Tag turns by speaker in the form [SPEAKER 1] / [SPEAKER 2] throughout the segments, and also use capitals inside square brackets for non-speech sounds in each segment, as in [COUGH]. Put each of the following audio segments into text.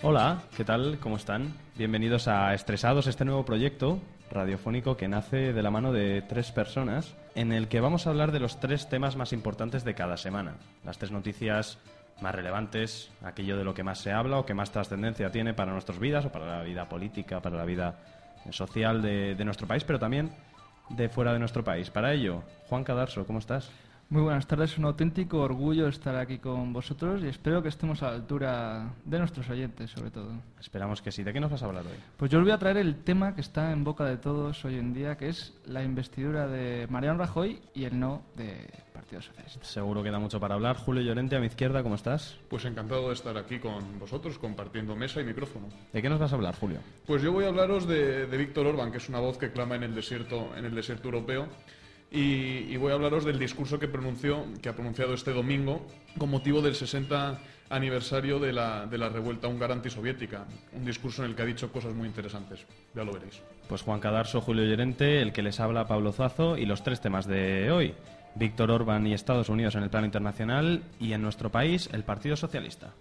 [SPEAKER 1] Hola, ¿qué tal? ¿Cómo están? Bienvenidos a Estresados, este nuevo proyecto radiofónico que nace de la mano de tres personas, en el que vamos a hablar de los tres temas más importantes de cada semana. Las tres noticias más relevantes, aquello de lo que más se habla o que más trascendencia tiene para nuestras vidas o para la vida política, para la vida social de, nuestro país, pero también de fuera de nuestro país. Para ello, Juan Cadarso, ¿cómo estás?
[SPEAKER 2] Muy buenas tardes, un auténtico orgullo estar aquí con vosotros y espero que estemos a la altura de nuestros oyentes, sobre todo.
[SPEAKER 1] Esperamos que sí. ¿De qué nos vas a hablar hoy?
[SPEAKER 2] Pues yo os voy a traer el tema que está en boca de todos hoy en día, que es la investidura de Mariano Rajoy y el no de Partido Socialista.
[SPEAKER 1] Seguro que da mucho para hablar. Julio Llorente, a mi izquierda, ¿cómo estás?
[SPEAKER 3] Pues encantado de estar aquí con vosotros, compartiendo mesa y micrófono.
[SPEAKER 1] ¿De qué nos vas a hablar, Julio?
[SPEAKER 3] Pues yo voy a hablaros de, de Víctor Orbán, que es una voz que clama en el desierto, en el desierto europeo y, voy a hablaros del discurso que pronunció, que ha pronunciado este domingo con motivo del 60 aniversario de la, de la revuelta húngara antisoviética. Un discurso en el que ha dicho cosas muy interesantes. Ya lo veréis.
[SPEAKER 1] Pues Juan Cadarso, Julio Llorente, el que les habla Pablo Zazo y los tres temas de hoy. Víctor Orbán y Estados Unidos en el plano internacional y en nuestro país el Partido Socialista.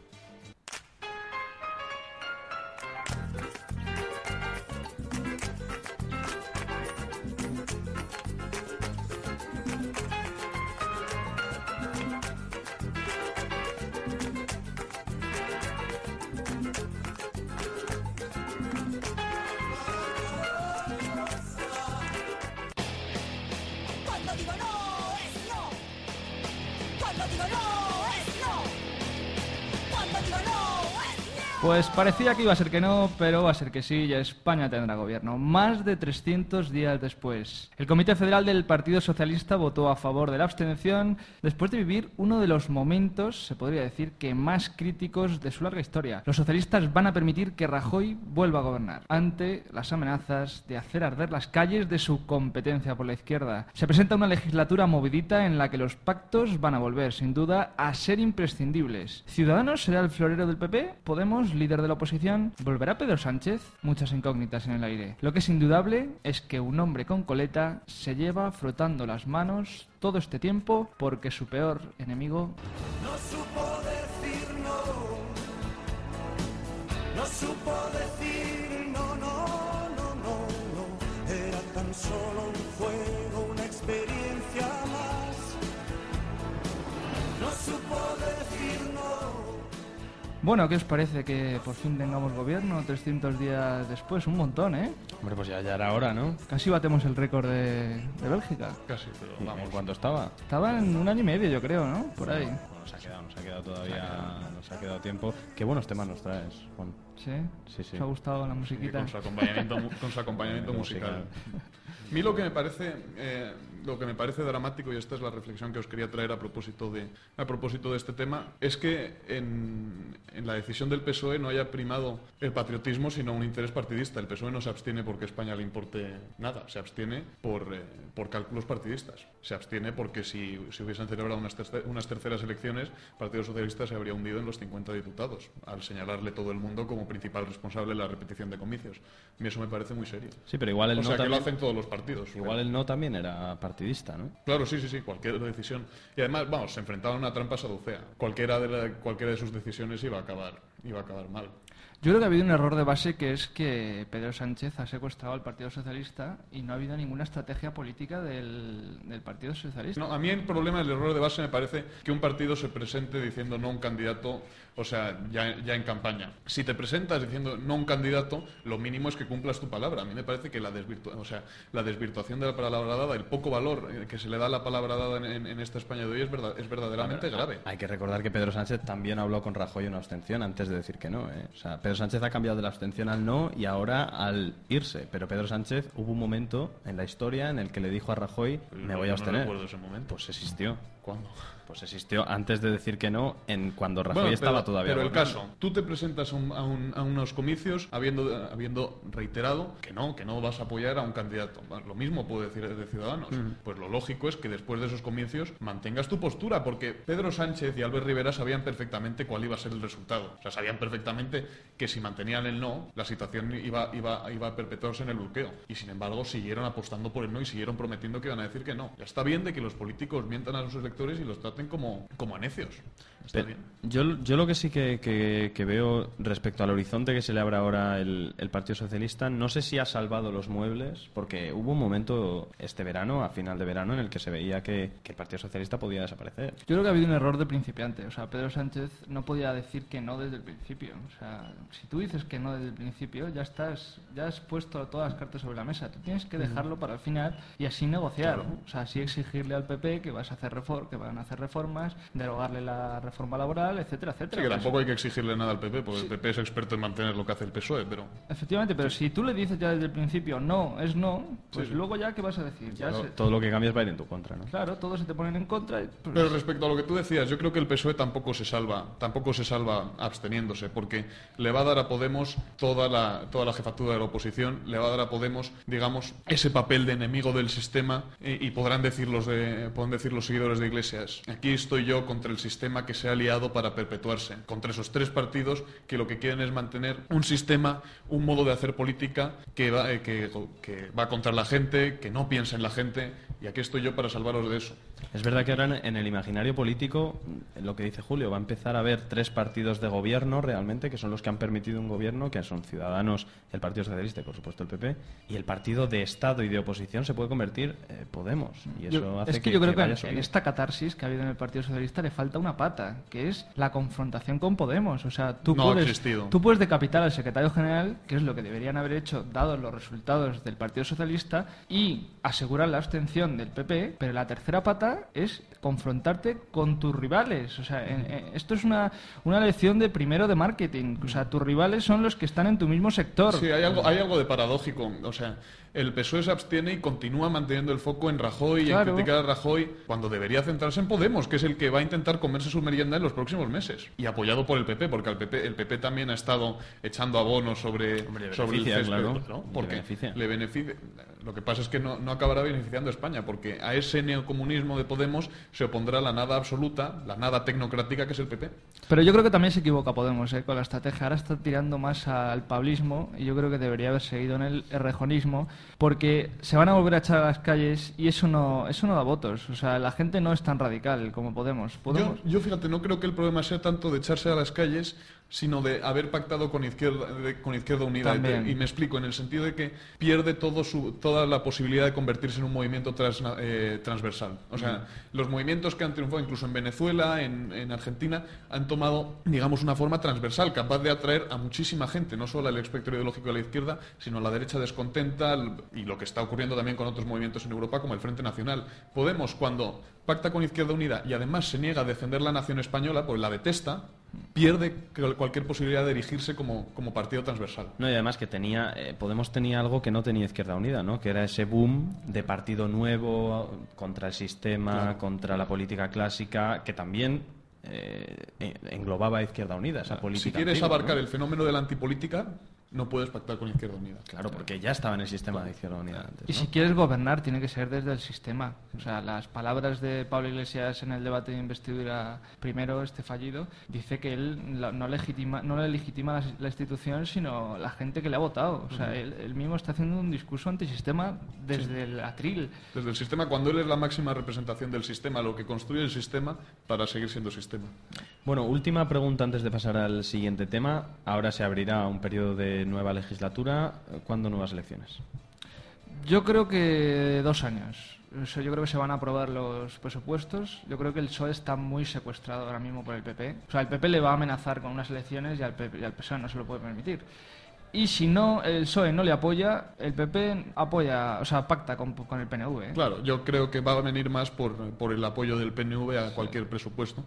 [SPEAKER 2] Pues parecía que iba a ser que no, pero va a ser que sí, ya España tendrá gobierno. Más de 300 días después. El Comité Federal del Partido Socialista votó a favor de la abstención después de vivir uno de los momentos, se podría decir, que más críticos de su larga historia. Los socialistas van a permitir que Rajoy vuelva a gobernar ante las amenazas de hacer arder las calles de su competencia por la izquierda. Se presenta una legislatura movidita en la que los pactos van a volver, sin duda, a ser imprescindibles. ¿Ciudadanos será el florero del PP? ¿Podemos? Líder de la oposición, ¿volverá Pedro Sánchez? Muchas incógnitas en el aire. Lo que es indudable es que un hombre con coleta se lleva frotando las manos todo este tiempo porque su peor enemigo...
[SPEAKER 4] No supo decir no. No supo decir no, no, no, no, no. Era tan solo un
[SPEAKER 2] Bueno, ¿qué os parece que por fin tengamos gobierno 300 días después? Un montón, ¿eh?
[SPEAKER 1] Hombre, pues ya, ya era hora, ¿no?
[SPEAKER 2] Casi batemos el récord de, de Bélgica.
[SPEAKER 3] Casi, pero
[SPEAKER 1] ¿Y
[SPEAKER 3] vamos.
[SPEAKER 1] ¿En cuánto estaba?
[SPEAKER 2] Estaba en un año y medio, yo creo, ¿no? Por ahí.
[SPEAKER 1] Bueno, nos ha quedado, nos ha quedado todavía, nos ha quedado tiempo. Qué buenos temas nos traes, Juan.
[SPEAKER 2] ¿Sí?
[SPEAKER 1] Sí, sí.
[SPEAKER 2] ¿Os ha gustado la musiquita?
[SPEAKER 3] con su acompañamiento, con su acompañamiento musical. A mí lo que me parece eh, lo que me parece dramático y esta es la reflexión que os quería traer a propósito de a propósito de este tema es que en, en la decisión del PSOE no haya primado el patriotismo sino un interés partidista. El PSOE no se abstiene porque España le importe nada, se abstiene por, eh, por cálculos partidistas. Se abstiene porque si se hubiesen celebrado unas, terce- unas terceras elecciones, el Partido Socialista se habría hundido en los 50 diputados, al señalarle todo el mundo como principal responsable de la repetición de comicios. A mí eso me parece muy serio.
[SPEAKER 1] Sí, pero igual el
[SPEAKER 3] O
[SPEAKER 1] no
[SPEAKER 3] sea, que lo
[SPEAKER 1] también,
[SPEAKER 3] hacen todos los partidos.
[SPEAKER 1] igual el no también era partidista, ¿no?
[SPEAKER 3] Claro, sí, sí, sí, cualquier decisión. Y además, vamos, se enfrentaba a una trampa saducea. Cualquiera de, la- cualquiera de sus decisiones iba a acabar, iba a acabar mal.
[SPEAKER 2] Yo creo que ha habido un error de base que es que Pedro Sánchez ha secuestrado al Partido Socialista y no ha habido ninguna estrategia política del, del Partido Socialista.
[SPEAKER 3] No, a mí el problema del error de base me parece que un partido se presente diciendo no a un candidato, o sea, ya, ya en campaña. Si te presentas diciendo no a un candidato, lo mínimo es que cumplas tu palabra. A mí me parece que la, desvirtu- o sea, la desvirtuación de la palabra dada, el poco valor que se le da a la palabra dada en, en- en esta España de hoy es, verdad, es verdaderamente grave.
[SPEAKER 1] Hay que recordar que Pedro Sánchez también habló con Rajoy en una abstención antes de decir que no. ¿eh? O sea, Pedro Sánchez ha cambiado de la abstención al no y ahora al irse. Pero Pedro Sánchez hubo un momento en la historia en el que le dijo a Rajoy, me voy a abstener.
[SPEAKER 3] No recuerdo ese momento.
[SPEAKER 1] Pues existió.
[SPEAKER 3] ¿Cuándo?
[SPEAKER 1] Pues existió antes de decir que no, en cuando Rajoy
[SPEAKER 3] Bueno,
[SPEAKER 1] estaba
[SPEAKER 3] pero,
[SPEAKER 1] todavía.
[SPEAKER 3] Pero el
[SPEAKER 1] gobernando.
[SPEAKER 3] caso, tú te presentas a, un- a un- a unos comicios habiendo, habiendo reiterado que no, que no vas a apoyar a un candidato. Lo mismo puede decir de Ciudadanos. Pues lo lógico es que después de esos comicios mantengas tu postura, porque Pedro Sánchez y Albert Rivera sabían perfectamente cuál iba a ser el resultado. O sea, sabían perfectamente que si mantenían el no, la situación iba, iba, iba a perpetuarse en el bloqueo. Y sin embargo, siguieron apostando por el no y siguieron prometiendo que iban a decir que no. Ya está bien de que los políticos mientan a sus electores y los traten como, como a necios. Está
[SPEAKER 1] Pero
[SPEAKER 3] bien.
[SPEAKER 1] yo, yo lo que sí que, que- que veo respecto al horizonte que se le abre ahora el, el Partido Socialista, no sé si ha salvado los muebles, porque hubo un momento este verano, a final de verano, en el que se veía que, que el Partido Socialista podía desaparecer.
[SPEAKER 2] Yo creo que ha habido un error de principiante. O sea, Pedro Sánchez no podía decir que no desde el principio. O sea, si tú dices que no desde el principio, ya estás, ya has puesto todas las cartas sobre la mesa. Tú tienes que dejarlo para el final y así negociar. O sea, así exigirle al PP que vas a hacer refor que van a hacer reformas, derogarle la reforma laboral, etcétera,
[SPEAKER 3] Sí,
[SPEAKER 2] etcétera.
[SPEAKER 3] que
[SPEAKER 2] Pues-
[SPEAKER 3] tampoco hay que exigirle nada al PP, porque el PP es experto en mantener lo que hace el PSOE, pero...
[SPEAKER 2] Efectivamente, pero si tú le dices ya desde el principio no, es no, pues
[SPEAKER 3] Sí, sí.
[SPEAKER 2] luego ya qué vas a decir. Ya
[SPEAKER 1] Todo,
[SPEAKER 2] se-
[SPEAKER 1] todo lo que cambias va a ir en tu contra, ¿no?
[SPEAKER 2] Claro, todos se te ponen en contra. y, pues,
[SPEAKER 3] Pero respecto a lo que tú decías, yo creo que el PSOE tampoco se salva, tampoco se salva absteniéndose, porque le va a dar a Podemos toda la, toda la jefatura de la oposición, le va a dar a Podemos, digamos, ese papel de enemigo del sistema y, y podrán decir los de, podrán decir los seguidores de Iglesias, aquí estoy yo contra el sistema que se ha liado para perpetuarse, contra esos tres partidos que lo que quieren es mantener un sistema, un modo de hacer política que va, eh, contra la gente, que no piensa en la gente, y aquí estoy yo para salvaros de eso.
[SPEAKER 1] Es verdad que ahora en- el imaginario político, lo que dice Julio, va a empezar a haber tres partidos de gobierno realmente, que son los que han permitido un gobierno, que son Ciudadanos, el Partido Socialista y por supuesto el PP, y el partido de Estado y de oposición se puede convertir eh, Podemos. Y eso
[SPEAKER 2] Yo-
[SPEAKER 1] hace
[SPEAKER 2] es que, yo creo que, en- esta catarsis que ha habido en el Partido Socialista le falta una pata, que es la confrontación con Podemos. O sea, tú,
[SPEAKER 3] No ha
[SPEAKER 2] puedes,
[SPEAKER 3] existido.
[SPEAKER 2] tú puedes decapitar al secretario general, que es lo que deberían haber hecho dados los resultados del Partido Socialista, y asegurar la abstención del PP, pero la tercera pata es confrontarte con tus rivales. O sea, esto es una, una lección de primero de marketing. O sea, tus rivales son los que están en tu mismo sector.
[SPEAKER 3] Sí, hay algo, hay algo de paradójico. O sea, el PSOE se abstiene y continúa manteniendo el foco en Rajoy y en criticar a Rajoy cuando debería centrarse en Podemos, que es el que va a intentar comerse su merienda en los próximos meses. Y apoyado por el PP, porque el PP, el PP también ha estado echando abonos sobre,
[SPEAKER 1] Hombre,
[SPEAKER 3] sobre el césped,
[SPEAKER 1] claro.
[SPEAKER 3] ¿no?
[SPEAKER 1] Le
[SPEAKER 3] Porque
[SPEAKER 1] beneficia.
[SPEAKER 3] le beneficia. Lo que pasa es que no, no acabará beneficiando a España, porque a ese neocomunismo de Podemos se opondrá la nada absoluta, la nada tecnocrática que es el PP.
[SPEAKER 2] Pero yo creo que también se equivoca Podemos ¿eh? con la estrategia. Ahora está tirando más al pablismo y yo creo que debería haber seguido en el errejonismo porque se van a volver a echar a las calles y eso no, eso no da votos. O sea, la gente no es tan radical como Podemos. Podemos
[SPEAKER 3] Yo, yo, fíjate, no creo que el problema sea tanto de echarse a las calles, sino de haber pactado con Izquierda, de- con izquierda Unida. Y,
[SPEAKER 2] También.
[SPEAKER 3] te- y me explico, en el sentido de que pierde todo su, toda la posibilidad de convertirse en un movimiento eh, transversal. O sea, los movimientos que han triunfado incluso en Venezuela, en, en Argentina, han tomado, digamos, una forma transversal, capaz de atraer a muchísima gente, no solo al espectro ideológico de la izquierda, sino a la derecha descontenta y lo que está ocurriendo también con otros movimientos en Europa, como el Frente Nacional. Podemos, cuando pacta con Izquierda Unida y además se niega a defender la nación española, pues la detesta, pierde cual- cualquier posibilidad de erigirse como, como partido transversal.
[SPEAKER 1] No, y además que tenía, eh, Podemos tenía algo que no tenía Izquierda Unida, ¿no? Que era ese boom de partido nuevo contra el sistema, contra la política clásica, que también eh, en- englobaba a Izquierda Unida, esa política.
[SPEAKER 3] si quieres
[SPEAKER 1] antigua,
[SPEAKER 3] abarcar
[SPEAKER 1] ¿no?
[SPEAKER 3] el fenómeno de la antipolítica, no puedes pactar con Izquierda Unida.
[SPEAKER 1] Claro, porque ya estaba en el sistema de Izquierda Unida antes.
[SPEAKER 2] Y si quieres gobernar, tiene que ser desde el sistema. O sea, las palabras de Pablo Iglesias en el debate de investidura primero, este fallido, dice que él no legitima, no le legitima la, institución, sino la gente que le ha votado. O sea, él, él mismo está haciendo un discurso antisistema desde el atril.
[SPEAKER 3] Desde el sistema, cuando él es la máxima representación del sistema, lo que construye el sistema para seguir siendo sistema.
[SPEAKER 1] Bueno, última pregunta antes de pasar al siguiente tema. Ahora se abrirá un periodo de nueva legislatura. ¿Cuándo nuevas elecciones?
[SPEAKER 2] Yo creo que dos años. O sea, yo creo que se van a aprobar los presupuestos. Yo creo que el PSOE está muy secuestrado ahora mismo por el PP. O sea, el PP le va a amenazar con unas elecciones y al, PP, y al PSOE no se lo puede permitir. Y si no, el PSOE no le apoya, el PP apoya, o sea, pacta con, con el PNV. ¿eh?
[SPEAKER 3] Claro, yo creo que va a venir más por, por el apoyo del PNV a cualquier presupuesto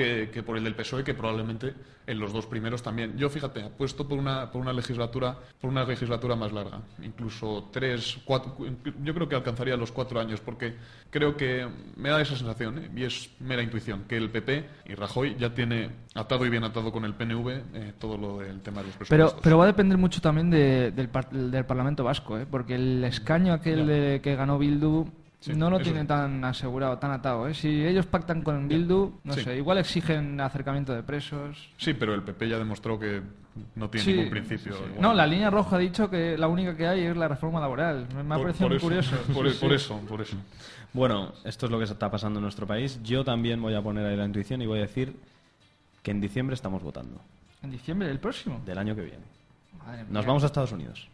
[SPEAKER 3] que, que por el del PSOE, que probablemente en los dos primeros también. Yo, fíjate, apuesto por una, por una legislatura por una legislatura más larga, incluso tres, cuatro, yo creo que alcanzaría los cuatro años, porque creo que me da esa sensación, ¿eh? y es mera intuición, que el PP y Rajoy ya tiene atado y bien atado con el PNV eh, todo lo del tema de los
[SPEAKER 2] Pero,
[SPEAKER 3] presupuestos.
[SPEAKER 2] pero va a depender mucho también de- del, par- del Parlamento Vasco, ¿eh? porque el escaño aquel de- que ganó Bildu
[SPEAKER 3] Sí,
[SPEAKER 2] no lo
[SPEAKER 3] sí.
[SPEAKER 2] tan asegurado, tan atado. ¿eh? Si ellos pactan con Bildu, no
[SPEAKER 3] Sí.
[SPEAKER 2] sé, igual exigen acercamiento de presos.
[SPEAKER 3] Sí, pero el PP ya demostró que no tiene
[SPEAKER 2] Sí,
[SPEAKER 3] ningún principio.
[SPEAKER 2] sí, sí.
[SPEAKER 3] igual.
[SPEAKER 2] No, la línea roja ha dicho que la única que hay es la reforma laboral. Me, me ha
[SPEAKER 3] Por-
[SPEAKER 2] parecido
[SPEAKER 3] por
[SPEAKER 2] muy
[SPEAKER 3] eso,
[SPEAKER 2] curioso. [LAUGHS]
[SPEAKER 3] Por,
[SPEAKER 2] Sí,
[SPEAKER 3] por
[SPEAKER 2] sí.
[SPEAKER 3] eso, por eso.
[SPEAKER 1] Bueno, esto es lo que está pasando en nuestro país. Yo también voy a poner ahí la intuición y voy a decir que en diciembre estamos votando,
[SPEAKER 2] En diciembre del próximo.
[SPEAKER 1] del año que viene.
[SPEAKER 2] Madre
[SPEAKER 1] Nos
[SPEAKER 2] mía.
[SPEAKER 1] vamos a Estados Unidos.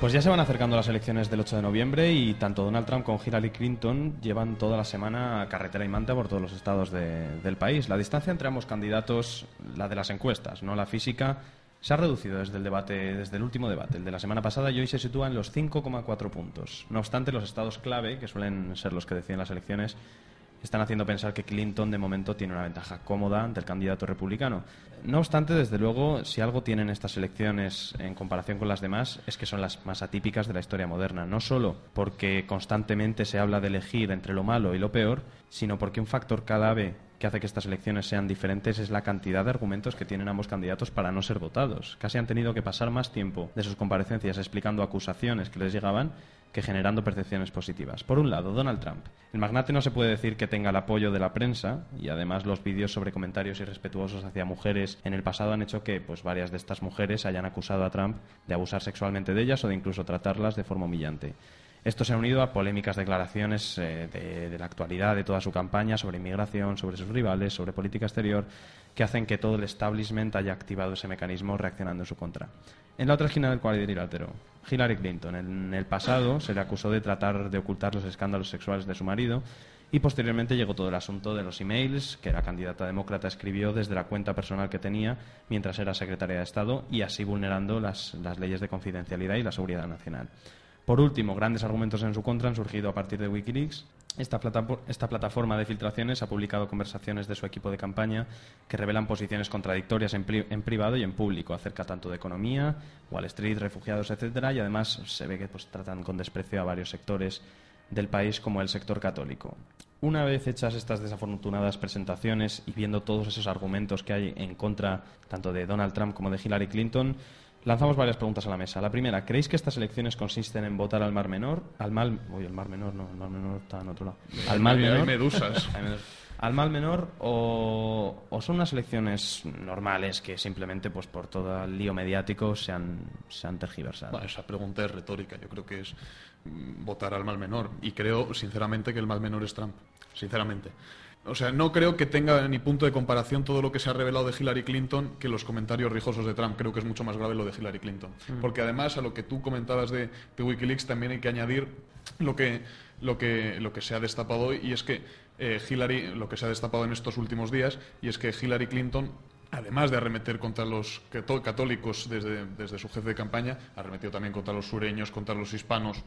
[SPEAKER 1] Pues ya se van acercando las elecciones del 8 de noviembre y tanto Donald Trump como Hillary Clinton llevan toda la semana carretera y manta por todos los estados de- del país. La distancia entre ambos candidatos, la de las encuestas, no la física, se ha reducido desde el debate, desde el último debate, el de la semana pasada, y hoy se sitúa en los 5,4 puntos. No obstante, los estados clave, que suelen ser los que deciden las elecciones, están haciendo pensar que Clinton de momento tiene una ventaja cómoda ante el candidato republicano. No obstante, desde luego, si algo tienen estas elecciones en comparación con las demás, es que son las más atípicas de la historia moderna. No solo porque constantemente se habla de elegir entre lo malo y lo peor, sino porque un factor clave que hace que estas elecciones sean diferentes es la cantidad de argumentos que tienen ambos candidatos para no ser votados. Casi han tenido que pasar más tiempo de sus comparecencias explicando acusaciones que les llegaban que generando percepciones positivas. Por un lado, Donald Trump. El magnate no se puede decir que tenga el apoyo de la prensa y además los vídeos sobre comentarios irrespetuosos hacia mujeres en el pasado han hecho que pues varias de estas mujeres hayan acusado a Trump de abusar sexualmente de ellas o de incluso tratarlas de forma humillante. Esto se ha unido a polémicas declaraciones eh, de, la actualidad de toda su campaña sobre inmigración, sobre sus rivales, sobre política exterior, que hacen que todo el establishment haya activado ese mecanismo reaccionando en su contra. En la otra esquina del cuadrilátero, Hillary Clinton. En el pasado se le acusó de tratar de ocultar los escándalos sexuales de su marido y posteriormente llegó todo el asunto de los emails que la candidata demócrata escribió desde la cuenta personal que tenía mientras era secretaria de Estado y así vulnerando las leyes de confidencialidad y la seguridad nacional. Por último, grandes argumentos en su contra han surgido a partir de Wikileaks. Esta, plata- esta plataforma de filtraciones ha publicado conversaciones de su equipo de campaña que revelan posiciones contradictorias en privado y en público acerca tanto de economía, Wall Street, refugiados, etcétera, y además se ve que pues, tratan con desprecio a varios sectores del país como el sector católico. Una vez hechas estas desafortunadas presentaciones y viendo todos esos argumentos que hay en contra tanto de Donald Trump como de Hillary Clinton, lanzamos varias preguntas a la mesa. La primera, ¿creéis que estas elecciones consisten en votar al Mar Menor? Al mal, uy, el Mar Menor no, el Mar Menor está en otro lado. Al mal menor. Hay medusas. [LAUGHS] Al mal menor o, o son unas elecciones normales que simplemente pues por todo el lío mediático se han, se han tergiversado.
[SPEAKER 3] Bueno, esa pregunta es retórica. Yo creo que es mm, votar al mal menor. Y creo, sinceramente, que el mal menor es Trump. Sinceramente. O sea, no creo que tenga ni punto de comparación todo lo que se ha revelado de Hillary Clinton que los comentarios rijosos de Trump. Creo que es mucho más grave lo de Hillary Clinton. Porque además, a lo que tú comentabas de, de Wikileaks, también hay que añadir lo que, lo que, lo que se ha destapado hoy. Y es que eh, Hillary, lo que se ha destapado en estos últimos días, y es que Hillary Clinton además de arremeter contra los cató- católicos desde, desde su jefe de campaña, arremetió también contra los sureños, contra los hispanos.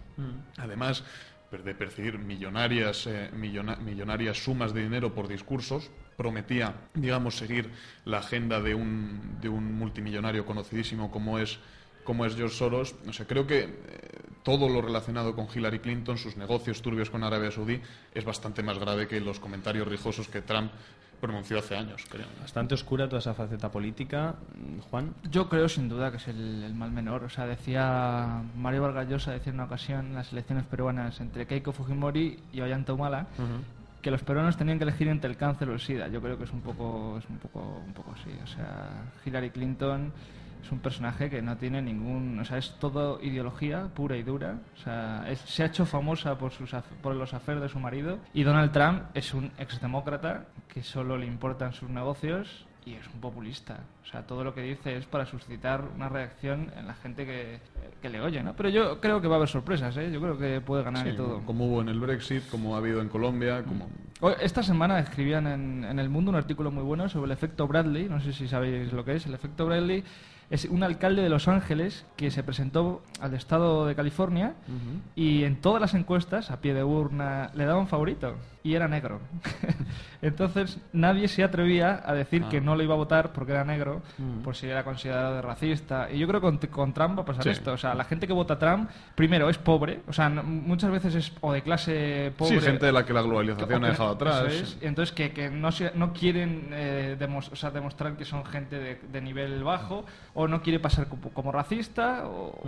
[SPEAKER 3] Además per- de percibir millonarias, eh, millona- millonarias sumas de dinero por discursos, prometía, digamos, seguir la agenda de un, de un multimillonario conocidísimo como es como es George Soros. O sea, creo que eh, todo lo relacionado con Hillary Clinton, sus negocios turbios con Arabia Saudí, es bastante más grave que los comentarios rijosos que Trump pronunció hace años, creo.
[SPEAKER 1] Bastante oscura toda esa faceta política. Juan,
[SPEAKER 2] Yo creo sin duda que es el, el mal menor. O sea, decía Mario Vargas Llosa, decía en una ocasión en las elecciones peruanas entre Keiko Fujimori y Ollanta Humala, que los peruanos tenían que elegir entre el cáncer o el SIDA. Yo creo que es un poco, es un poco, un poco así. O sea, Hillary Clinton es un personaje que no tiene ningún, o sea, es todo ideología pura y dura. O sea, es- se ha hecho famosa por sus por los aferos de su marido y Donald Trump es un exdemócrata que solo le importan sus negocios y es un populista. O sea, todo lo que dice es para suscitar una reacción en la gente que, que le oye, ¿no? Pero yo creo que va a haber sorpresas, ¿eh? Yo creo que puede ganar y todo.
[SPEAKER 3] Como hubo en el Brexit, como ha habido en Colombia, como,
[SPEAKER 2] Esta semana escribían en, en El Mundo un artículo muy bueno sobre el efecto Bradley. No sé si sabéis lo que es. El efecto Bradley es un alcalde de Los Ángeles que se presentó al estado de California y en todas las encuestas, a pie de urna, le daban favorito y era negro. [LAUGHS] Entonces nadie se atrevía a decir
[SPEAKER 3] Ah.
[SPEAKER 2] que no lo iba a votar porque era negro, por si era considerado de racista. Y yo creo que con, con Trump va a pasar
[SPEAKER 3] Sí.
[SPEAKER 2] esto. O sea, la gente que vota a Trump, primero, es pobre. O sea, no- muchas veces es o de clase pobre.
[SPEAKER 3] Sí, gente de la que la globalización
[SPEAKER 2] o
[SPEAKER 3] ha
[SPEAKER 2] que-
[SPEAKER 3] dejado atrás.
[SPEAKER 2] eso es. Entonces, que, que no, se- no quieren eh, demos- o sea, demostrar que son gente de, de nivel bajo o no quiere pasar como, como racista. O...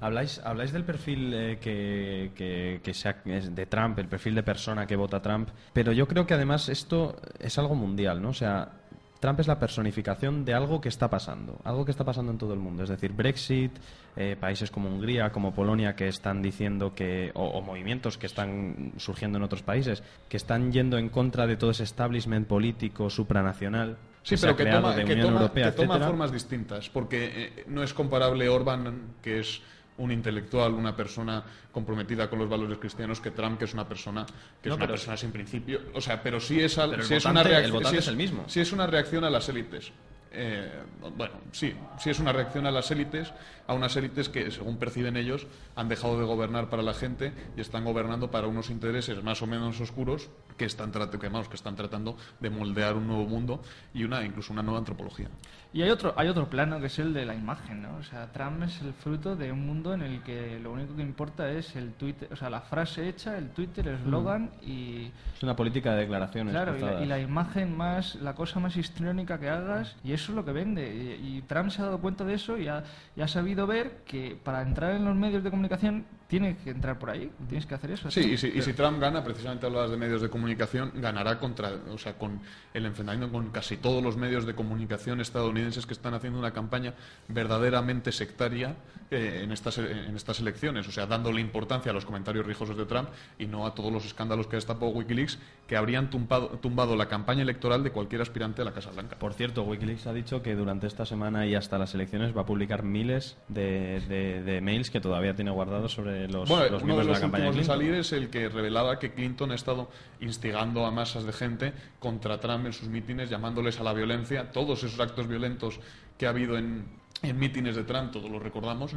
[SPEAKER 1] Habláis, habláis del perfil eh, que, que, que sea- es de Trump, el perfil de persona que vota Trump, pero yo creo que además esto es algo mundial, ¿no? O sea, Trump es la personificación de algo que está pasando, algo que está pasando en todo el mundo. Es decir, Brexit, eh, países como Hungría, como Polonia, que están diciendo que, o, o movimientos que están surgiendo en otros países, que están yendo en contra de todo ese establishment político supranacional.
[SPEAKER 3] Sí,
[SPEAKER 1] se ha
[SPEAKER 3] pero que toma,
[SPEAKER 1] de
[SPEAKER 3] que
[SPEAKER 1] Unión
[SPEAKER 3] toma-
[SPEAKER 1] Europea,
[SPEAKER 3] que toma
[SPEAKER 1] etcétera.
[SPEAKER 3] formas distintas, porque eh, no es comparable Orban, que es un intelectual, una persona comprometida con los valores cristianos, que Trump, que es una persona que
[SPEAKER 1] No,
[SPEAKER 3] es una persona sin principio. O sea, pero sí es, al-
[SPEAKER 1] Pero el
[SPEAKER 3] sí es
[SPEAKER 1] votante-
[SPEAKER 3] una reacción.
[SPEAKER 1] el votante
[SPEAKER 3] sí
[SPEAKER 1] es el mismo.
[SPEAKER 3] Sí es una reacción a las élites. Eh, bueno, sí, sí es una reacción a las élites, a unas élites que, según perciben ellos, han dejado de gobernar para la gente y están gobernando para unos intereses más o menos oscuros que están, trat- que, vamos, que están tratando de moldear un nuevo mundo y una incluso una nueva antropología.
[SPEAKER 2] Y hay otro, hay otro plano que es el de la imagen, ¿no? O sea, Trump es el fruto de un mundo en el que lo único que importa es el Twitter, o sea, la frase hecha, el Twitter, el eslogan y
[SPEAKER 1] Es una política de declaraciones.
[SPEAKER 2] Claro, y la, y la imagen más, la cosa más histriónica que hagas, y eso es lo que vende. Y, Trump se ha dado cuenta de eso y ha sabido ver que para entrar en los medios de comunicación tienes que entrar por ahí, tienes que hacer eso.
[SPEAKER 3] Sí, y si, y si Trump gana, precisamente hablabas de medios de comunicación, ganará contra, o sea, con el enfrentamiento con casi todos los medios de comunicación estadounidenses que están haciendo una campaña verdaderamente sectaria eh, en, estas, en estas elecciones, o sea, dándole importancia a los comentarios rijosos de Trump y no a todos los escándalos que ha destapado Wikileaks que habrían tumbado, tumbado la campaña electoral de cualquier aspirante a la Casa Blanca.
[SPEAKER 1] Por cierto, Wikileaks ha dicho que durante esta semana y hasta las elecciones va a publicar miles de, de- de mails que todavía tiene guardados sobre los,
[SPEAKER 3] Bueno,
[SPEAKER 1] los miembros
[SPEAKER 3] de
[SPEAKER 1] de
[SPEAKER 3] los
[SPEAKER 1] la campaña de Clinton.
[SPEAKER 3] salir es el que revelaba que Clinton ha estado instigando a masas de gente contra Trump en sus mítines, llamándoles a la violencia. Todos esos actos violentos que ha habido en, en mítines de Trump, todos los recordamos,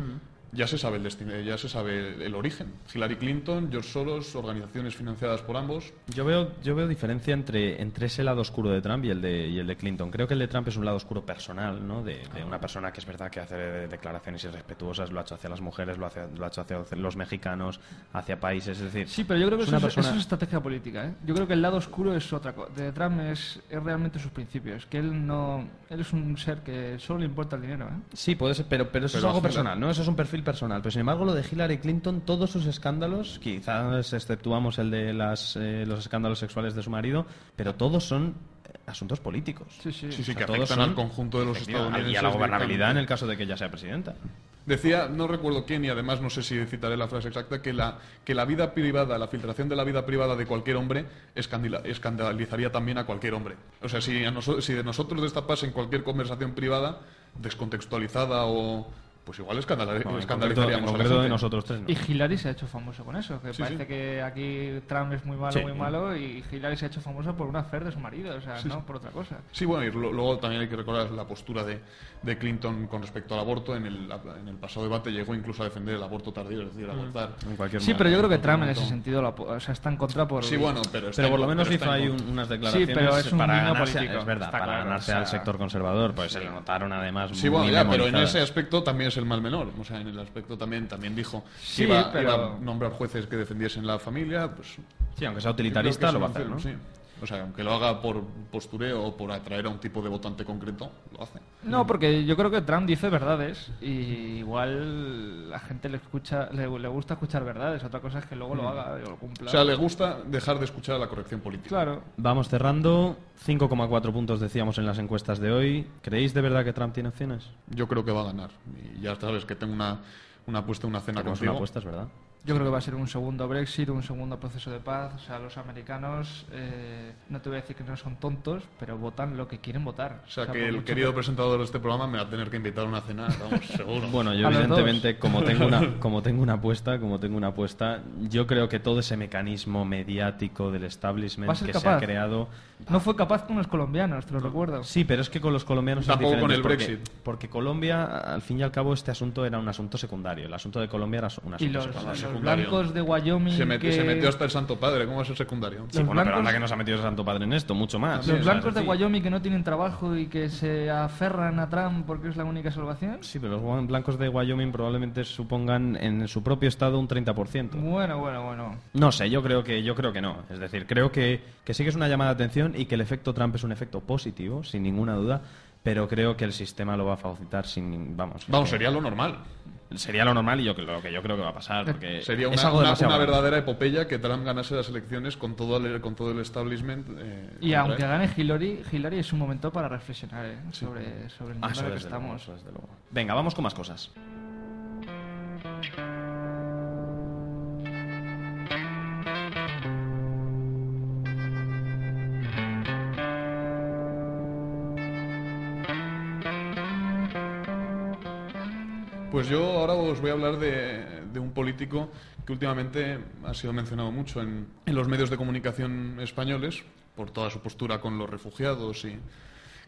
[SPEAKER 3] ya se sabe el destino, ya se sabe el origen. Hillary Clinton, George Soros, organizaciones financiadas por ambos.
[SPEAKER 1] Yo veo, yo veo diferencia entre, entre ese lado oscuro de Trump y el de, y el de Clinton. Creo que el de Trump es un lado oscuro personal, ¿no? De, de una persona que es verdad que hace declaraciones irrespetuosas, lo ha hecho hacia las mujeres, lo, hace, lo ha hecho hacia los mexicanos, hacia países, es decir...
[SPEAKER 2] Sí, pero yo creo que
[SPEAKER 1] es
[SPEAKER 2] eso,
[SPEAKER 1] una
[SPEAKER 2] es,
[SPEAKER 1] persona-
[SPEAKER 2] eso es estrategia política. ¿eh? Yo creo que el lado oscuro es otra cosa. De Trump es, es realmente sus principios. Que él no, él es un ser que solo le importa el dinero. ¿eh?
[SPEAKER 1] Sí, puede ser, pero, pero eso
[SPEAKER 3] Pero
[SPEAKER 1] es algo personal, ¿no? Eso es un perfil personal. Pero sin embargo, lo de Hillary Clinton, todos sus escándalos, quizás exceptuamos el de las, eh, los escándalos sexuales de su marido, pero todos son eh, asuntos políticos.
[SPEAKER 2] Sí, sí.
[SPEAKER 3] Sí, sí,
[SPEAKER 1] O sea,
[SPEAKER 3] que
[SPEAKER 1] todos
[SPEAKER 3] afectan
[SPEAKER 1] son-
[SPEAKER 3] al conjunto de los estadounidenses.
[SPEAKER 1] Y a la gobernabilidad en el caso de que ella sea presidenta.
[SPEAKER 3] Decía, no recuerdo quién y además no sé si citaré la frase exacta, que la, que la vida privada, la filtración de la vida privada de cualquier hombre escandila- escandalizaría también a cualquier hombre. O sea, si, a noso- si de nosotros destapase en cualquier conversación privada, descontextualizada o... Pues igual escandala-
[SPEAKER 1] No, en concreto, en
[SPEAKER 3] escandalizaríamos a la
[SPEAKER 1] de nosotros tres. ¿no?
[SPEAKER 2] Y Hillary se ha hecho famoso con eso, que
[SPEAKER 3] Sí,
[SPEAKER 2] parece
[SPEAKER 3] sí.
[SPEAKER 2] que aquí Trump es muy malo,
[SPEAKER 1] Sí.
[SPEAKER 2] muy malo, y Hillary se ha hecho famosa por una affair de su marido, o sea, no por otra cosa.
[SPEAKER 3] Sí, bueno, y lo- luego también hay que recordar la postura de, de Clinton con respecto al aborto. En el, en el pasado debate llegó incluso a defender el aborto tardío, es decir, abortar.
[SPEAKER 1] En cualquier
[SPEAKER 2] Sí,
[SPEAKER 1] manera.
[SPEAKER 2] pero yo creo que Trump en ese sentido apo- o sea, está en contra por...
[SPEAKER 3] Sí, bueno, pero... está
[SPEAKER 1] Pero por lo menos hizo ahí un- unas declaraciones
[SPEAKER 2] pero es un
[SPEAKER 1] para ganarse,
[SPEAKER 2] político,
[SPEAKER 1] es verdad, para
[SPEAKER 2] claro,
[SPEAKER 1] ganarse
[SPEAKER 2] o sea,
[SPEAKER 1] al sector conservador, pues se le notaron además
[SPEAKER 3] Sí,
[SPEAKER 1] muy
[SPEAKER 3] bueno, ya, pero en ese aspecto también es el mal menor. O sea, en el aspecto también, también dijo
[SPEAKER 2] Sí,
[SPEAKER 3] que iba,
[SPEAKER 2] pero-
[SPEAKER 3] iba a nombrar jueces que defendiesen la familia, pues...
[SPEAKER 1] Sí, aunque sea utilitarista, lo va a hacer, ¿no?
[SPEAKER 3] sí. O sea, aunque lo haga por postureo o por atraer a un tipo de votante concreto, lo hace.
[SPEAKER 2] No, porque yo creo que Trump dice verdades y igual la gente le escucha, le, le gusta escuchar verdades. Otra cosa es que luego lo haga y lo cumpla.
[SPEAKER 3] O sea, le gusta dejar de escuchar la corrección política.
[SPEAKER 2] Claro.
[SPEAKER 1] Vamos cerrando. 5,4 puntos decíamos en las encuestas de hoy. ¿Creéis de verdad que Trump tiene opciones?
[SPEAKER 3] Yo creo que va a ganar. Y ya sabes que tengo una, una apuesta, una cena
[SPEAKER 1] Tenemos
[SPEAKER 3] contigo.
[SPEAKER 1] una apuesta, es verdad.
[SPEAKER 2] Yo creo que va a ser un segundo Brexit, un segundo proceso de paz. O sea, los americanos, eh, no te voy a decir que no son tontos, pero votan lo que quieren votar.
[SPEAKER 3] O sea, que el querido presentador de este programa me va a tener que invitar a una cena, vamos, [LAUGHS] seguro.
[SPEAKER 1] Bueno, yo evidentemente, como [LAUGHS] tengo, una, como tengo una apuesta, como tengo una apuesta, yo creo que todo ese mecanismo mediático del establishment que se ha creado...
[SPEAKER 2] No fue capaz con los colombianos, te lo recuerdo.
[SPEAKER 1] Sí, pero es que con los colombianos es
[SPEAKER 3] Tampoco con el
[SPEAKER 1] porque-
[SPEAKER 3] Brexit.
[SPEAKER 1] Porque Colombia, al fin y al cabo, este asunto era un asunto secundario. El asunto de Colombia era un asunto
[SPEAKER 2] Y los,
[SPEAKER 1] secundario.
[SPEAKER 2] Los
[SPEAKER 3] secundario.
[SPEAKER 2] blancos de Wyoming.
[SPEAKER 3] se, metió,
[SPEAKER 2] que-
[SPEAKER 3] se metió hasta el Santo Padre, ¿cómo va a ser secundario?
[SPEAKER 1] Sí,
[SPEAKER 2] los
[SPEAKER 1] bueno, pero
[SPEAKER 2] blancos-
[SPEAKER 1] anda que nos ha metido el Santo Padre en esto, mucho más.
[SPEAKER 2] Los
[SPEAKER 1] sea,
[SPEAKER 2] blancos
[SPEAKER 1] es
[SPEAKER 2] de Wyoming que no tienen trabajo y que se aferran a Trump porque es la única salvación.
[SPEAKER 1] Sí, pero los blancos de Wyoming probablemente supongan en su propio estado un 30%.
[SPEAKER 2] Bueno, bueno, bueno.
[SPEAKER 1] No sé, yo creo que yo creo que no. Es decir, creo que, que sí que es una llamada de atención y que el efecto Trump es un efecto positivo, sin ninguna duda, pero creo que el sistema lo va a fagocitar sin vamos.
[SPEAKER 3] Vamos,
[SPEAKER 1] que-
[SPEAKER 3] sería lo normal.
[SPEAKER 1] Sería lo normal y yo lo que yo creo que va a pasar porque [LAUGHS]
[SPEAKER 3] Sería
[SPEAKER 1] es
[SPEAKER 3] una,
[SPEAKER 1] algo
[SPEAKER 3] una-
[SPEAKER 1] demasiado
[SPEAKER 3] una
[SPEAKER 1] grande.
[SPEAKER 3] verdadera epopeya que Trump ganase las elecciones con todo el, con todo el establishment. eh,
[SPEAKER 2] Y aunque
[SPEAKER 3] él.
[SPEAKER 2] gane Hillary, Hillary es un momento para reflexionar ¿eh? sobre, sobre el
[SPEAKER 1] Ah,
[SPEAKER 2] mundo en el que
[SPEAKER 1] luego,
[SPEAKER 2] estamos.
[SPEAKER 1] eso desde luego. Venga, vamos con más cosas.
[SPEAKER 3] Pues yo ahora os voy a hablar de, un político que últimamente ha sido mencionado mucho en, en los medios de comunicación españoles por toda su postura con los refugiados y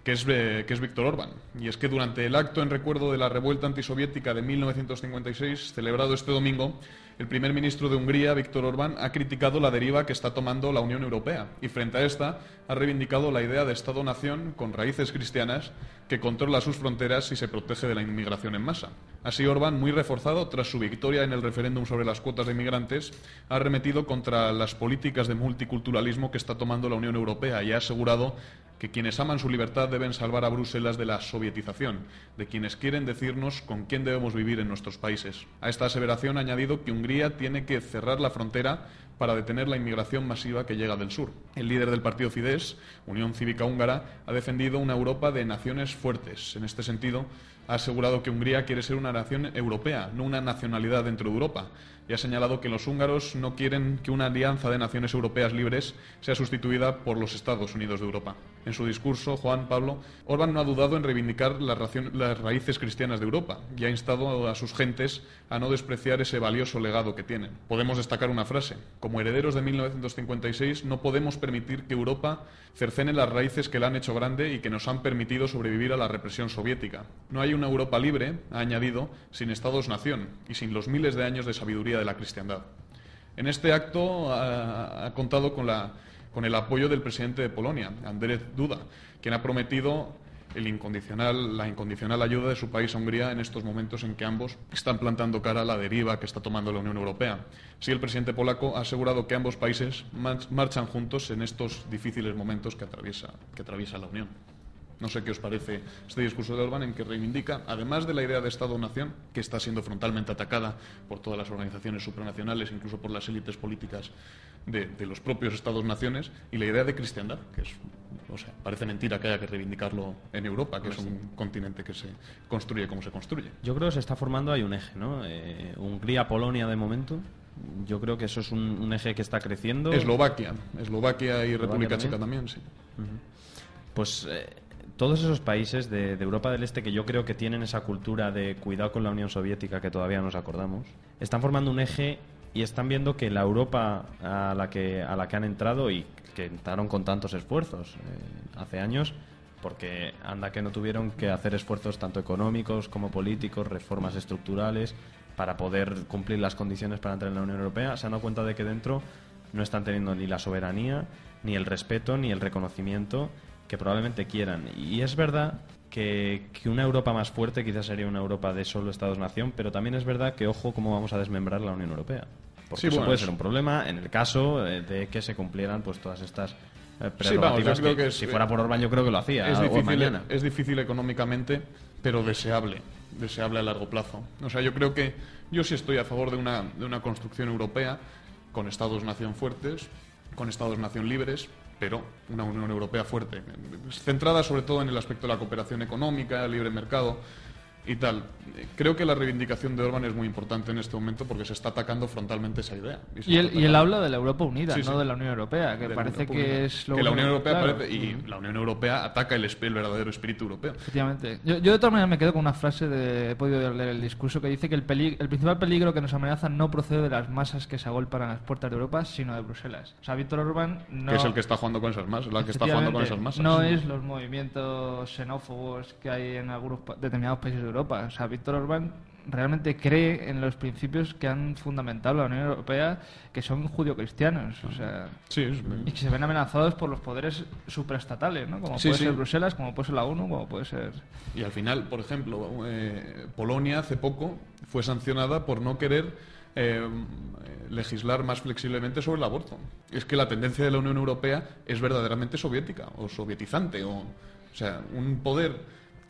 [SPEAKER 3] que es, eh, que es Víctor Orbán. Y es que durante el acto en recuerdo de la revuelta antisoviética de 1956, celebrado este domingo, el primer ministro de Hungría, Víctor Orbán, ha criticado la deriva que está tomando la Unión Europea y frente a esta ha reivindicado la idea de Estado-nación con raíces cristianas que controla sus fronteras y se protege de la inmigración en masa. Así, Orbán, muy reforzado tras su victoria en el referéndum sobre las cuotas de inmigrantes, ha arremetido contra las políticas de multiculturalismo que está tomando la Unión Europea y ha asegurado que quienes aman su libertad deben salvar a Bruselas de la sovietización, de quienes quieren decirnos con quién debemos vivir en nuestros países. A esta aseveración ha añadido que Hungría tiene que cerrar la frontera para detener la inmigración masiva que llega del sur. El líder del partido Fidesz, Unión Cívica Húngara, ha defendido una Europa de naciones fuertes. En este sentido, ha asegurado que Hungría quiere ser una nación europea, no una nacionalidad dentro de Europa, y ha señalado que los húngaros no quieren que una alianza de naciones europeas libres sea sustituida por los Estados Unidos de Europa. En su discurso, Juan Pablo, Orbán no ha dudado en reivindicar las, las raíces cristianas de Europa y ha instado a sus gentes a no despreciar ese valioso legado que tienen. Podemos destacar una frase. Como herederos de 1956 no podemos permitir que Europa cercene las raíces que la han hecho grande y que nos han permitido sobrevivir a la represión soviética. No hay una Europa libre, ha añadido, sin Estados-nación y sin los miles de años de sabiduría de la cristiandad. En este acto ha, ha contado con, el apoyo del presidente de Polonia, Andrzej Duda, quien ha prometido el incondicional- la incondicional ayuda de su país Hungría en estos momentos en que ambos están plantando cara a la deriva que está tomando la Unión Europea. Sí, el presidente polaco ha asegurado que ambos países mar- marchan juntos en estos difíciles momentos que atraviesa la Unión. No sé qué os parece este discurso de Orbán en que reivindica, además de la idea de Estado-nación, que está siendo frontalmente atacada por todas las organizaciones supranacionales, incluso por las élites políticas de, de los propios Estados-naciones, y la idea de cristiandad, que es, o sea, parece mentira que haya que reivindicarlo en Europa, que es un continente que se construye como se construye.
[SPEAKER 1] Yo creo que se está formando, hay un eje, ¿no? Eh, Hungría-Polonia de momento. Yo creo que eso es un, un eje que está creciendo.
[SPEAKER 3] Eslovaquia, Eslovaquia y
[SPEAKER 1] Eslovaquia
[SPEAKER 3] República
[SPEAKER 1] también.
[SPEAKER 3] Checa también, sí.
[SPEAKER 1] Pues eh, todos esos países de, Europa del Este que yo creo que tienen esa cultura de cuidado con la Unión Soviética que todavía nos acordamos, están formando un eje y están viendo que la Europa a la que, a la que han entrado y que entraron con tantos esfuerzos eh, hace años, porque anda que no tuvieron que hacer esfuerzos tanto económicos como políticos, reformas estructurales, para poder cumplir las condiciones para entrar en la Unión Europea, se han dado cuenta de que dentro no están teniendo ni la soberanía, ni el respeto, ni el reconocimiento que probablemente quieran. Y es verdad que, que una Europa más fuerte quizás sería una Europa de solo Estados-nación, pero también es verdad que ojo cómo vamos a desmembrar la Unión Europea. Porque
[SPEAKER 3] Sí,
[SPEAKER 1] eso
[SPEAKER 3] bueno,
[SPEAKER 1] puede ser un problema en el caso eh, de que se cumplieran pues todas estas eh,
[SPEAKER 3] Sí, vamos, yo
[SPEAKER 1] prerrogativas
[SPEAKER 3] creo
[SPEAKER 1] que,
[SPEAKER 3] que es-
[SPEAKER 1] si fuera por Orbán yo creo que lo hacía
[SPEAKER 3] es difícil,
[SPEAKER 1] mañana.
[SPEAKER 3] es difícil económicamente, pero deseable, deseable a largo plazo. O sea, yo creo que yo sí estoy a favor de una, de una construcción europea con estados-nación fuertes, con estados-nación libres, pero una Unión Europea fuerte, centrada sobre todo en el aspecto de la cooperación económica, el libre mercado, y tal. Creo que la reivindicación de Orban es muy importante en este momento porque se está atacando frontalmente esa idea.
[SPEAKER 2] Y
[SPEAKER 3] está
[SPEAKER 2] él, y él habla de la Europa unida,
[SPEAKER 3] Sí,
[SPEAKER 2] no
[SPEAKER 3] sí.
[SPEAKER 2] de la Unión Europea, que
[SPEAKER 3] de
[SPEAKER 2] parece que
[SPEAKER 3] Europea.
[SPEAKER 2] es lo
[SPEAKER 3] que la Unión Europea
[SPEAKER 2] claro.
[SPEAKER 3] parece- y la Unión Europea ataca el, el verdadero espíritu europeo.
[SPEAKER 2] Efectivamente. Yo, yo de todas maneras me quedo con una frase de he podido leer el discurso que dice que el, peli- el principal peligro que nos amenaza no procede de las masas que se agolpan a las puertas de Europa, sino de Bruselas. O sea, Víctor Orbán no
[SPEAKER 3] Que es el que está jugando con esas masas, la que está jugando con esas masas.
[SPEAKER 2] No es los movimientos xenófobos que hay en algunos determinados países de Europa. O sea, Víctor Orbán realmente cree en los principios que han fundamentado la Unión Europea, que son judio-cristianos. O sea,
[SPEAKER 3] Sí, es-
[SPEAKER 2] y que se ven amenazados por los poderes supraestatales, ¿no? Como
[SPEAKER 3] Sí,
[SPEAKER 2] puede
[SPEAKER 3] sí.
[SPEAKER 2] ser Bruselas, como puede ser la ONU, como puede ser...
[SPEAKER 3] Y al final, por ejemplo, eh, Polonia hace poco fue sancionada por no querer eh, legislar más flexiblemente sobre el aborto. Es que la tendencia de la Unión Europea es verdaderamente soviética o sovietizante. O, o sea, un poder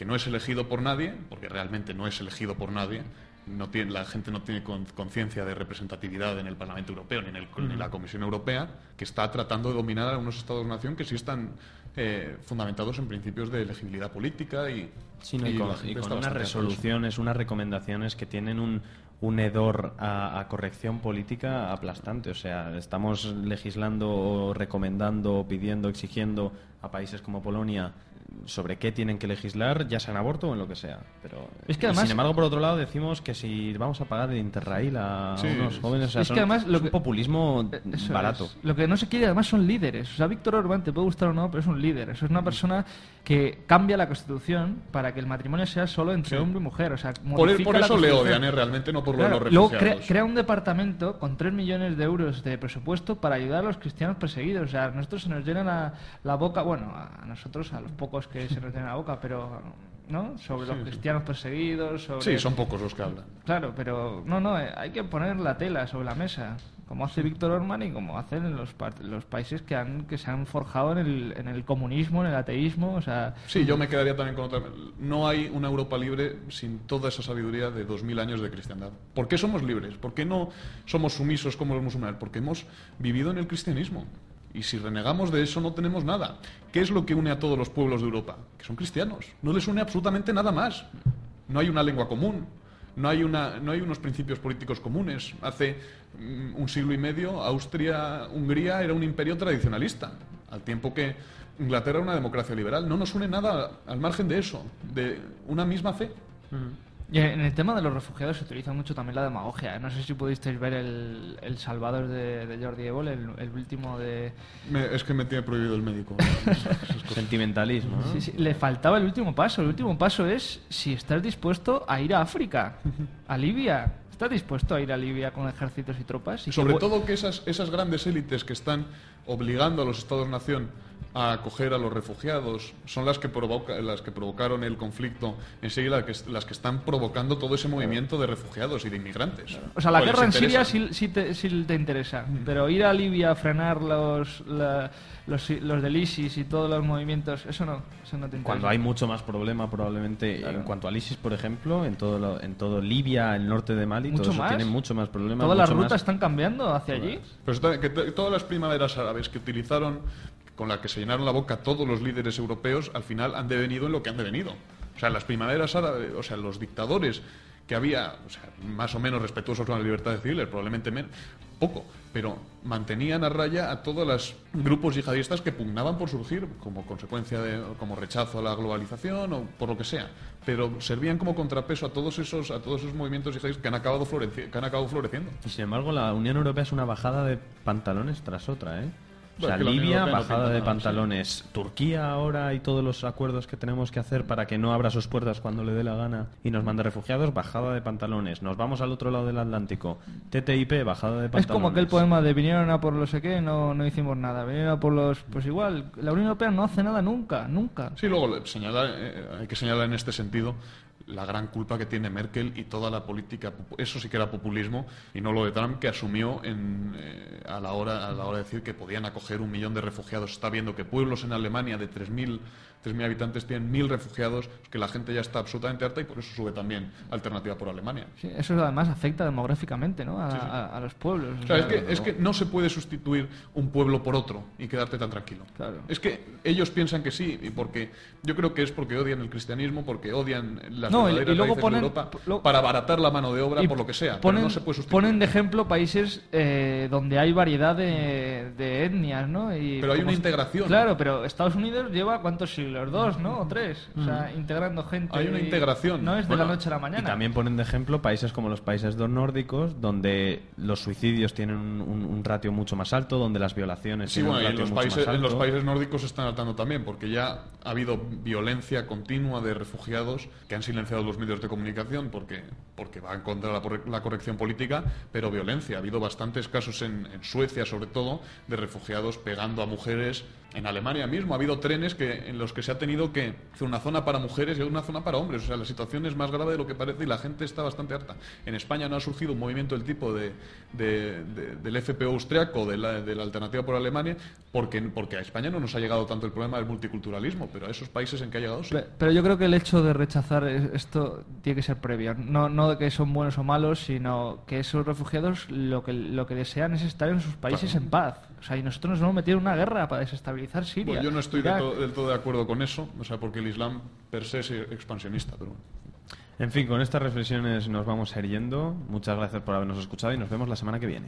[SPEAKER 3] que no es elegido por nadie, porque realmente no es elegido por nadie. No tiene, la gente no tiene con- conciencia de representatividad en el Parlamento Europeo ni en, el- ni en la Comisión Europea, que está tratando de dominar a unos Estados-nación que sí están eh, fundamentados en principios de elegibilidad política y,
[SPEAKER 1] Sí, no, y,
[SPEAKER 3] y
[SPEAKER 1] con, y unas resoluciones, unas recomendaciones que tienen un, un hedor a, a corrección política aplastante. O sea, estamos legislando, o recomendando, o pidiendo, exigiendo a países como Polonia sobre qué tienen que legislar, ya sea en aborto o en lo que sea. Pero,
[SPEAKER 2] Es que además-
[SPEAKER 1] sin embargo, por otro lado, decimos que si vamos a pagar el Interrail a
[SPEAKER 3] Sí,
[SPEAKER 1] unos jóvenes, o sea,
[SPEAKER 2] Es que además lo
[SPEAKER 1] es un
[SPEAKER 2] que-
[SPEAKER 1] populismo
[SPEAKER 2] Eh,
[SPEAKER 1] barato.
[SPEAKER 2] es. Lo que no se quiere además son líderes. O sea, Víctor Orbán te puede gustar o no, pero es un líder. Eso es una persona que cambia la Constitución para que el matrimonio sea solo entre
[SPEAKER 3] Sí.
[SPEAKER 2] hombre y mujer. O sea,
[SPEAKER 3] Por, por eso le odian, ¿eh? realmente, no por lo
[SPEAKER 2] Claro,
[SPEAKER 3] de los
[SPEAKER 2] luego crea, crea un departamento con 3 millones de euros de presupuesto para ayudar a los cristianos perseguidos. O sea, a nosotros se nos llena la, la boca, bueno, a a nosotros, a los pocos que se llena la boca, pero, ¿no? Sobre los cristianos perseguidos, sobre...
[SPEAKER 3] Sí, son pocos los que hablan.
[SPEAKER 2] Claro, pero no, no, eh, hay que poner la tela sobre la mesa, como hace Víctor Orban y como hacen los, pa- los países que, han, que se han forjado en el, en el comunismo, en el ateísmo, o sea...
[SPEAKER 3] Sí, yo me quedaría también con otra. No hay una Europa libre sin toda esa sabiduría de dos mil años de cristiandad. ¿Por qué somos libres? ¿Por qué no somos sumisos como los musulmanes? Porque hemos vivido en el cristianismo. Y si renegamos de eso no tenemos nada. ¿Qué es lo que une a todos los pueblos de Europa? Que son cristianos. No les une absolutamente nada más. No hay una lengua común. No hay, unos principios políticos comunes. Hace mm, un siglo y medio Austria-Hungría era un imperio tradicionalista, al tiempo que Inglaterra era una democracia liberal. No nos une nada al margen de eso, de una misma fe.
[SPEAKER 2] Y en el tema de los refugiados se utiliza mucho también la demagogia. ¿eh? No sé si pudisteis ver el, el Salvador de, de Jordi Evole, el, el último de...
[SPEAKER 3] Me- es que me tiene prohibido el médico. [LAUGHS]
[SPEAKER 1] Sentimentalismo, ¿no?
[SPEAKER 2] Sí, sí, le faltaba el último paso. El último paso es si estás dispuesto a ir a África, a Libia. ¿Estás dispuesto a ir a Libia con ejércitos y tropas? Y
[SPEAKER 3] Sobre todo que esas, esas grandes élites que están obligando a los Estados-nación a acoger a los refugiados son las que, provoca, las que provocaron el conflicto, enseguida las que, las que están provocando todo ese movimiento de refugiados y de inmigrantes.
[SPEAKER 2] O sea, la
[SPEAKER 3] Pues
[SPEAKER 2] guerra en Siria sí, sí te, sí te interesa, pero ir a Libia a frenar los, la- los, los del ISIS y todos los movimientos, eso no, eso no te interesa.
[SPEAKER 1] Cuando hay mucho más problema, probablemente, en cuanto al ISIS, por ejemplo, en todo, lo- en todo Libia, el norte de Mali,
[SPEAKER 2] ¿Mucho
[SPEAKER 1] todo eso tiene mucho más problemas.
[SPEAKER 2] Todas las rutas
[SPEAKER 1] más-
[SPEAKER 2] están cambiando hacia allí.
[SPEAKER 3] Pero está- que todas las primaveras árabes que utilizaron, con las que se llenaron la boca todos los líderes europeos, al final han devenido en lo que han devenido. O sea, las primaveras árabes, o sea, los dictadores que había, o sea, más o menos respetuosos con las libertades civiles, probablemente poco, pero mantenían a raya a todos los grupos yihadistas que pugnaban por surgir como consecuencia de, como rechazo a la globalización o por lo que sea, pero servían como contrapeso a todos esos, a todos esos movimientos yihadistas que han acabado, que han acabado floreciendo.
[SPEAKER 1] Y sin embargo, la Unión Europea es una bajada de pantalones tras otra, ¿eh? O sea, Libia, bajada de pantalones. Turquía ahora y todos los acuerdos que tenemos que hacer para que no abra sus puertas cuando le dé la gana y nos mande refugiados, bajada de pantalones. Nos vamos al otro lado del Atlántico. TTIP, bajada de pantalones.
[SPEAKER 2] Es como aquel poema de vinieron a por lo sé qué, no, no hicimos nada. Vinieron a por los... Pues igual, la Unión Europea no hace nada nunca, nunca.
[SPEAKER 3] Sí, luego señalar, eh, hay que señalar en este sentido la gran culpa que tiene Merkel y toda la política, eso sí que era populismo, y no lo de Trump, que asumió en, eh, a, la hora, a la hora de decir que podían acoger un millón de refugiados. Está viendo que pueblos en Alemania de 3.000 3.000 habitantes tienen 1.000 refugiados, que la gente ya está absolutamente harta y por eso sube también Alternativa por Alemania.
[SPEAKER 2] Sí, eso además afecta demográficamente ¿no? a,
[SPEAKER 3] Sí, sí.
[SPEAKER 2] a- a los pueblos.
[SPEAKER 3] O sea, es
[SPEAKER 2] sea,
[SPEAKER 3] que, es que no se puede sustituir un pueblo por otro y quedarte tan tranquilo.
[SPEAKER 2] Claro.
[SPEAKER 3] Es que ellos piensan que sí, y porque yo creo que es porque odian el cristianismo, porque odian las
[SPEAKER 2] No, y- y luego ponen- lo-
[SPEAKER 3] para abaratar la mano de obra
[SPEAKER 2] Y
[SPEAKER 3] por lo que sea.
[SPEAKER 2] Ponen,
[SPEAKER 3] pero no se puede
[SPEAKER 2] ponen de ejemplo países eh, donde hay variedad de, de etnias, ¿no? Y
[SPEAKER 3] Pero hay una integración.
[SPEAKER 2] Claro, pero Estados Unidos lleva cuántos siglos, dos, ¿no? O tres. O sea, integrando gente.
[SPEAKER 3] Hay una
[SPEAKER 2] y-
[SPEAKER 3] integración.
[SPEAKER 2] No es de
[SPEAKER 3] Bueno,
[SPEAKER 2] la noche a la
[SPEAKER 1] Y
[SPEAKER 2] mañana.
[SPEAKER 1] también ponen de ejemplo países como los países dos nórdicos, donde los suicidios tienen un, un- un ratio mucho más alto, donde las violaciones
[SPEAKER 3] Sí,
[SPEAKER 1] tienen
[SPEAKER 3] bueno, y en los,
[SPEAKER 1] mucho
[SPEAKER 3] países,
[SPEAKER 1] más
[SPEAKER 3] en los
[SPEAKER 1] alto.
[SPEAKER 3] países nórdicos se están notando también, porque ya ha habido violencia continua de refugiados que han silenciado los medios de comunicación porque, porque va en contra de la, corre- la corrección política, pero violencia. Ha habido bastantes casos en Suecia, sobre todo, de refugiados pegando a mujeres. En Alemania mismo ha habido trenes que, en los que se ha tenido que hacer una zona para mujeres y una zona para hombres. O sea, la situación es más grave de lo que parece y la gente está bastante harta. En España no ha surgido un movimiento del tipo de, de- de- del FPO austriaco, de la, de la alternativa por Alemania, porque, porque a España no nos ha llegado tanto el problema del multiculturalismo, pero a esos países en que ha llegado sí.
[SPEAKER 2] Pero yo creo que el hecho de rechazar es- esto tiene que ser previo. No, no de que son buenos o malos, sino que esos refugiados lo que, lo que desean es estar en sus países
[SPEAKER 3] Claro.
[SPEAKER 2] en paz. O sea, y nosotros nos hemos metido en una guerra para desestabilizar Siria.
[SPEAKER 3] Bueno, yo no estoy de
[SPEAKER 2] Irak.
[SPEAKER 3] to- del todo de acuerdo con eso, o sea, porque el Islam per se es expansionista, pero bueno.
[SPEAKER 1] En fin, con estas reflexiones nos vamos a ir yendo. Muchas gracias por habernos escuchado y nos vemos la semana que viene.